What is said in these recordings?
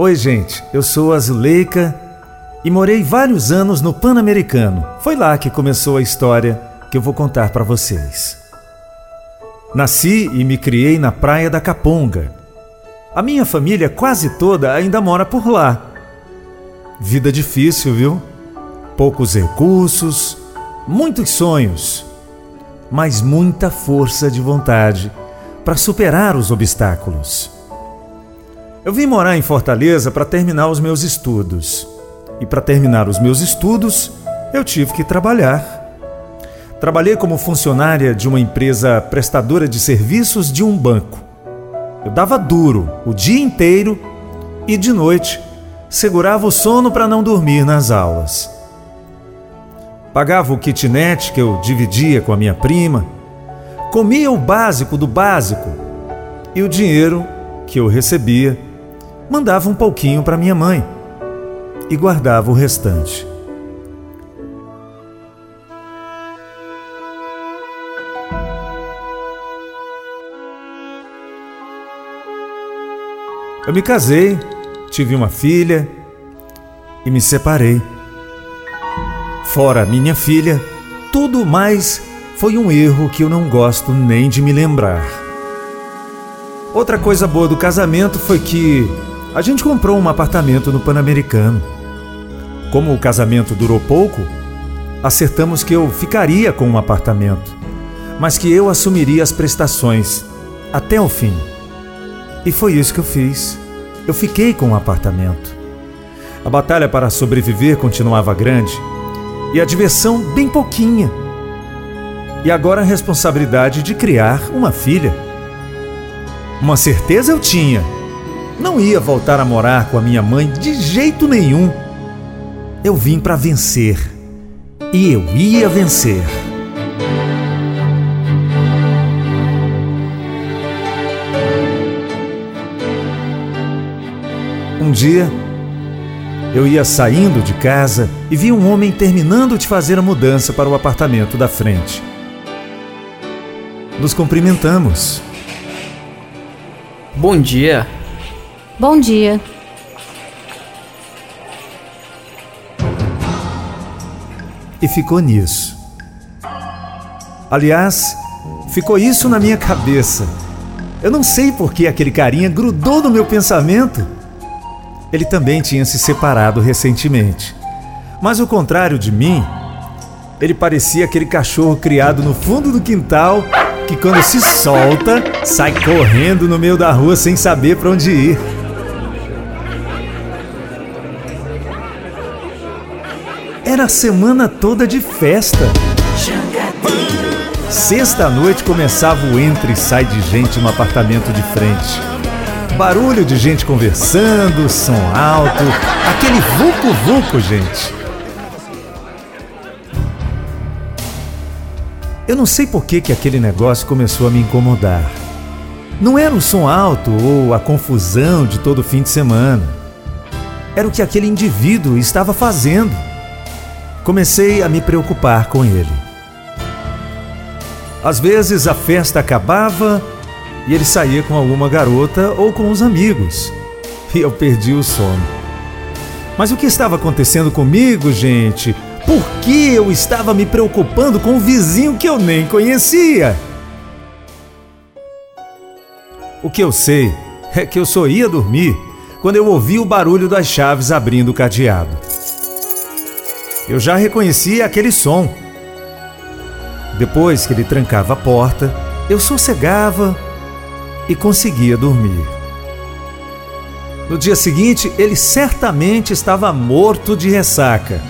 Oi, gente, eu sou a e morei vários anos no Pan-Americano. Foi lá que começou a história que eu vou contar para vocês. Nasci e me criei na praia da Caponga. A minha família quase toda ainda mora por lá. Vida difícil, viu? Poucos recursos, muitos sonhos, mas muita força de vontade para superar os obstáculos. Eu vim morar em Fortaleza para terminar os meus estudos. E para terminar os meus estudos, eu tive que trabalhar. Trabalhei como funcionária de uma empresa prestadora de serviços de um banco. Eu dava duro o dia inteiro e de noite segurava o sono para não dormir nas aulas. Pagava o kitnet que eu dividia com a minha prima, comia o básico do básico e o dinheiro que eu recebia mandava um pouquinho para minha mãe e guardava o restante. Eu me casei, tive uma filha e me separei. Fora minha filha, tudo mais foi um erro que eu não gosto nem de me lembrar. Outra coisa boa do casamento foi que a gente comprou um apartamento no Pan-Americano. Como o casamento durou pouco, acertamos que eu ficaria com um apartamento, mas que eu assumiria as prestações até o fim. E foi isso que eu fiz. Eu fiquei com o um apartamento. A batalha para sobreviver continuava grande e a diversão bem pouquinha. E agora a responsabilidade de criar uma filha. Uma certeza eu tinha. Não ia voltar a morar com a minha mãe de jeito nenhum. Eu vim para vencer. E eu ia vencer. Um dia, eu ia saindo de casa e vi um homem terminando de fazer a mudança para o apartamento da frente. Nos cumprimentamos. Bom dia. Bom dia. E ficou nisso. Aliás, ficou isso na minha cabeça. Eu não sei por que aquele carinha grudou no meu pensamento. Ele também tinha se separado recentemente. Mas ao contrário de mim, ele parecia aquele cachorro criado no fundo do quintal que quando se solta, sai correndo no meio da rua sem saber para onde ir. Era a semana toda de festa. Sexta-noite começava o entra e sai de gente no apartamento de frente. Barulho de gente conversando, som alto, aquele vucu-vucu, gente. Eu não sei por que, que aquele negócio começou a me incomodar. Não era o som alto ou a confusão de todo fim de semana. Era o que aquele indivíduo estava fazendo. Comecei a me preocupar com ele. Às vezes a festa acabava e ele saía com alguma garota ou com os amigos. E eu perdi o sono. Mas o que estava acontecendo comigo, gente? Por que eu estava me preocupando com um vizinho que eu nem conhecia? O que eu sei é que eu só ia dormir quando eu ouvi o barulho das chaves abrindo o cadeado. Eu já reconhecia aquele som. Depois que ele trancava a porta, eu sossegava e conseguia dormir. No dia seguinte, ele certamente estava morto de ressaca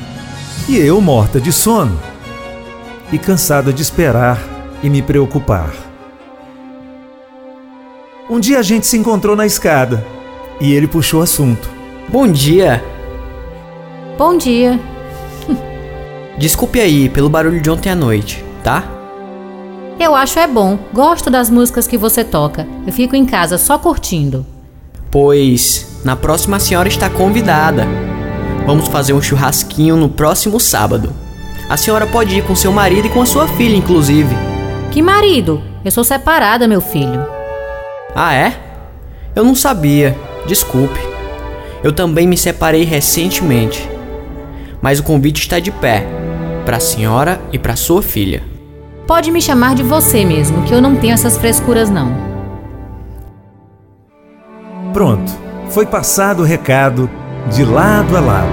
e eu morta de sono e cansada de esperar e me preocupar. Um dia a gente se encontrou na escada e ele puxou o assunto. Bom dia. Bom dia. Desculpe aí pelo barulho de ontem à noite, tá? Eu acho é bom. Gosto das músicas que você toca. Eu fico em casa só curtindo. Pois na próxima a senhora está convidada. Vamos fazer um churrasquinho no próximo sábado. A senhora pode ir com seu marido e com a sua filha, inclusive. Que marido? Eu sou separada, meu filho. Ah, é? Eu não sabia. Desculpe. Eu também me separei recentemente. Mas o convite está de pé para a senhora e para sua filha. Pode me chamar de você mesmo, que eu não tenho essas frescuras não. Pronto, foi passado o recado de lado a lado.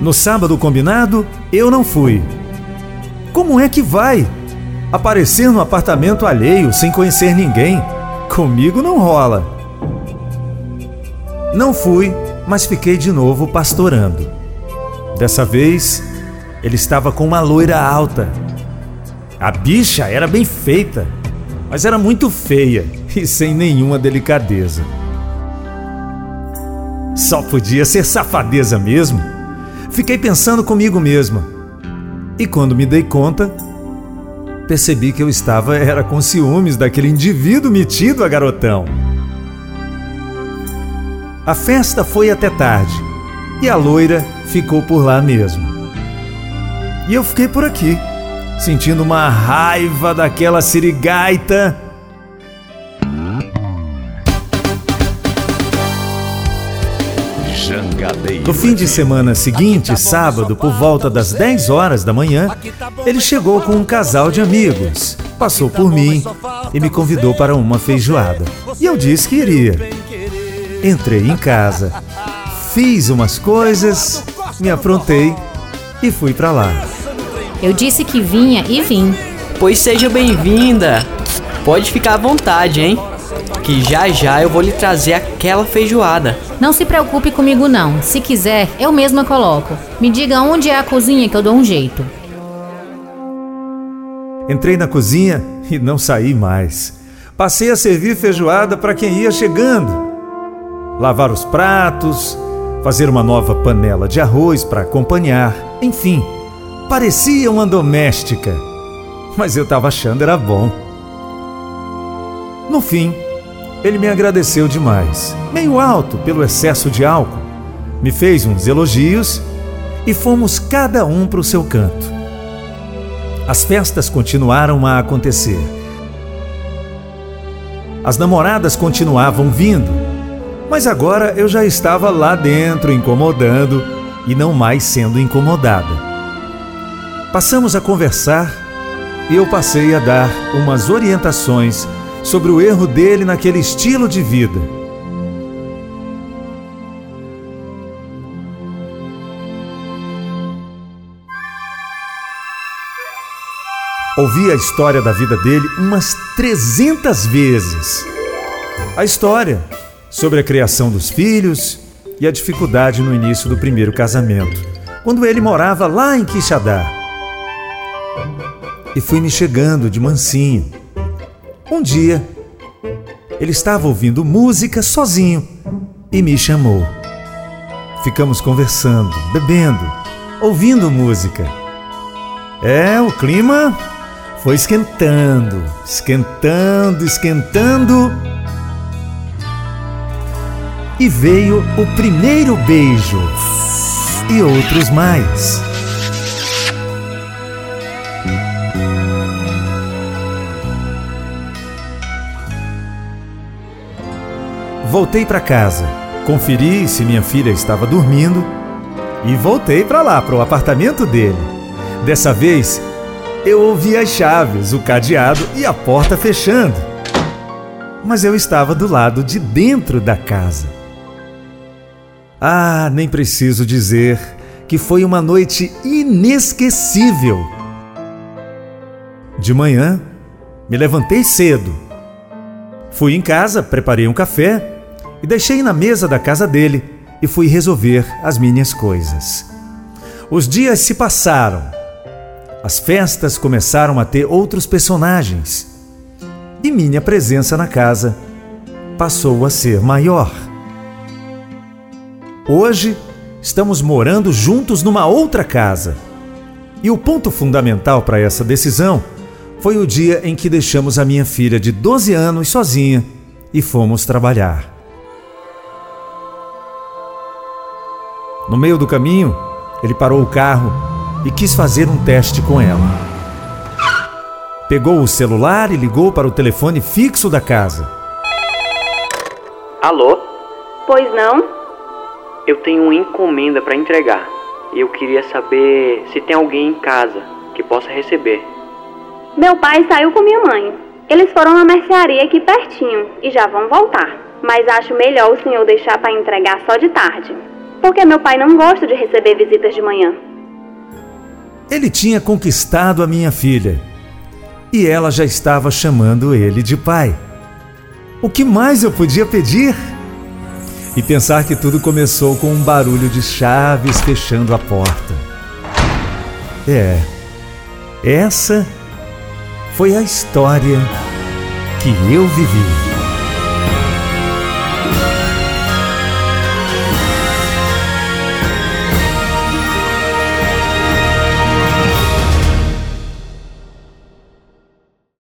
No sábado combinado, eu não fui. Como é que vai? Aparecer no apartamento alheio sem conhecer ninguém? Comigo não rola. Não fui, mas fiquei de novo pastorando. Dessa vez, ele estava com uma loira alta. A bicha era bem feita, mas era muito feia e sem nenhuma delicadeza. Só podia ser safadeza mesmo. Fiquei pensando comigo mesma. E quando me dei conta, percebi que eu estava era com ciúmes daquele indivíduo metido a garotão. A festa foi até tarde e a loira ficou por lá mesmo. E eu fiquei por aqui, sentindo uma raiva daquela sirigaita No fim de semana seguinte, sábado, por volta das 10 horas da manhã, ele chegou com um casal de amigos, passou por mim e me convidou para uma feijoada. E eu disse que iria. Entrei em casa, fiz umas coisas, me aprontei e fui para lá. Eu disse que vinha e vim. Pois seja bem-vinda. Pode ficar à vontade, hein? Que já já eu vou lhe trazer aquela feijoada. Não se preocupe comigo não. Se quiser, eu mesma coloco. Me diga onde é a cozinha que eu dou um jeito. Entrei na cozinha e não saí mais. Passei a servir feijoada para quem ia chegando. Lavar os pratos, fazer uma nova panela de arroz para acompanhar. Enfim, parecia uma doméstica. Mas eu estava achando era bom. No fim, ele me agradeceu demais, meio alto pelo excesso de álcool, me fez uns elogios e fomos cada um para o seu canto. As festas continuaram a acontecer. As namoradas continuavam vindo, mas agora eu já estava lá dentro incomodando e não mais sendo incomodada. Passamos a conversar e eu passei a dar umas orientações sobre o erro dele naquele estilo de vida. Ouvi a história da vida dele umas 300 vezes. A história sobre a criação dos filhos e a dificuldade no início do primeiro casamento, quando ele morava lá em Quixadá. E fui me chegando de mansinho um dia, ele estava ouvindo música sozinho e me chamou. Ficamos conversando, bebendo, ouvindo música. É, o clima foi esquentando, esquentando, esquentando. E veio o primeiro beijo e outros mais. Voltei para casa, conferi se minha filha estava dormindo e voltei para lá, para o apartamento dele. Dessa vez, eu ouvi as chaves, o cadeado e a porta fechando. Mas eu estava do lado de dentro da casa. Ah, nem preciso dizer que foi uma noite inesquecível. De manhã, me levantei cedo. Fui em casa, preparei um café e deixei na mesa da casa dele e fui resolver as minhas coisas. Os dias se passaram. As festas começaram a ter outros personagens. E minha presença na casa passou a ser maior. Hoje estamos morando juntos numa outra casa. E o ponto fundamental para essa decisão foi o dia em que deixamos a minha filha de 12 anos sozinha e fomos trabalhar. No meio do caminho, ele parou o carro e quis fazer um teste com ela. Pegou o celular e ligou para o telefone fixo da casa. Alô? Pois não? Eu tenho uma encomenda para entregar e eu queria saber se tem alguém em casa que possa receber. Meu pai saiu com minha mãe. Eles foram na mercearia aqui pertinho e já vão voltar. Mas acho melhor o senhor deixar para entregar só de tarde. Porque meu pai não gosta de receber visitas de manhã. Ele tinha conquistado a minha filha e ela já estava chamando ele de pai. O que mais eu podia pedir? E pensar que tudo começou com um barulho de chaves fechando a porta. É, essa foi a história que eu vivi.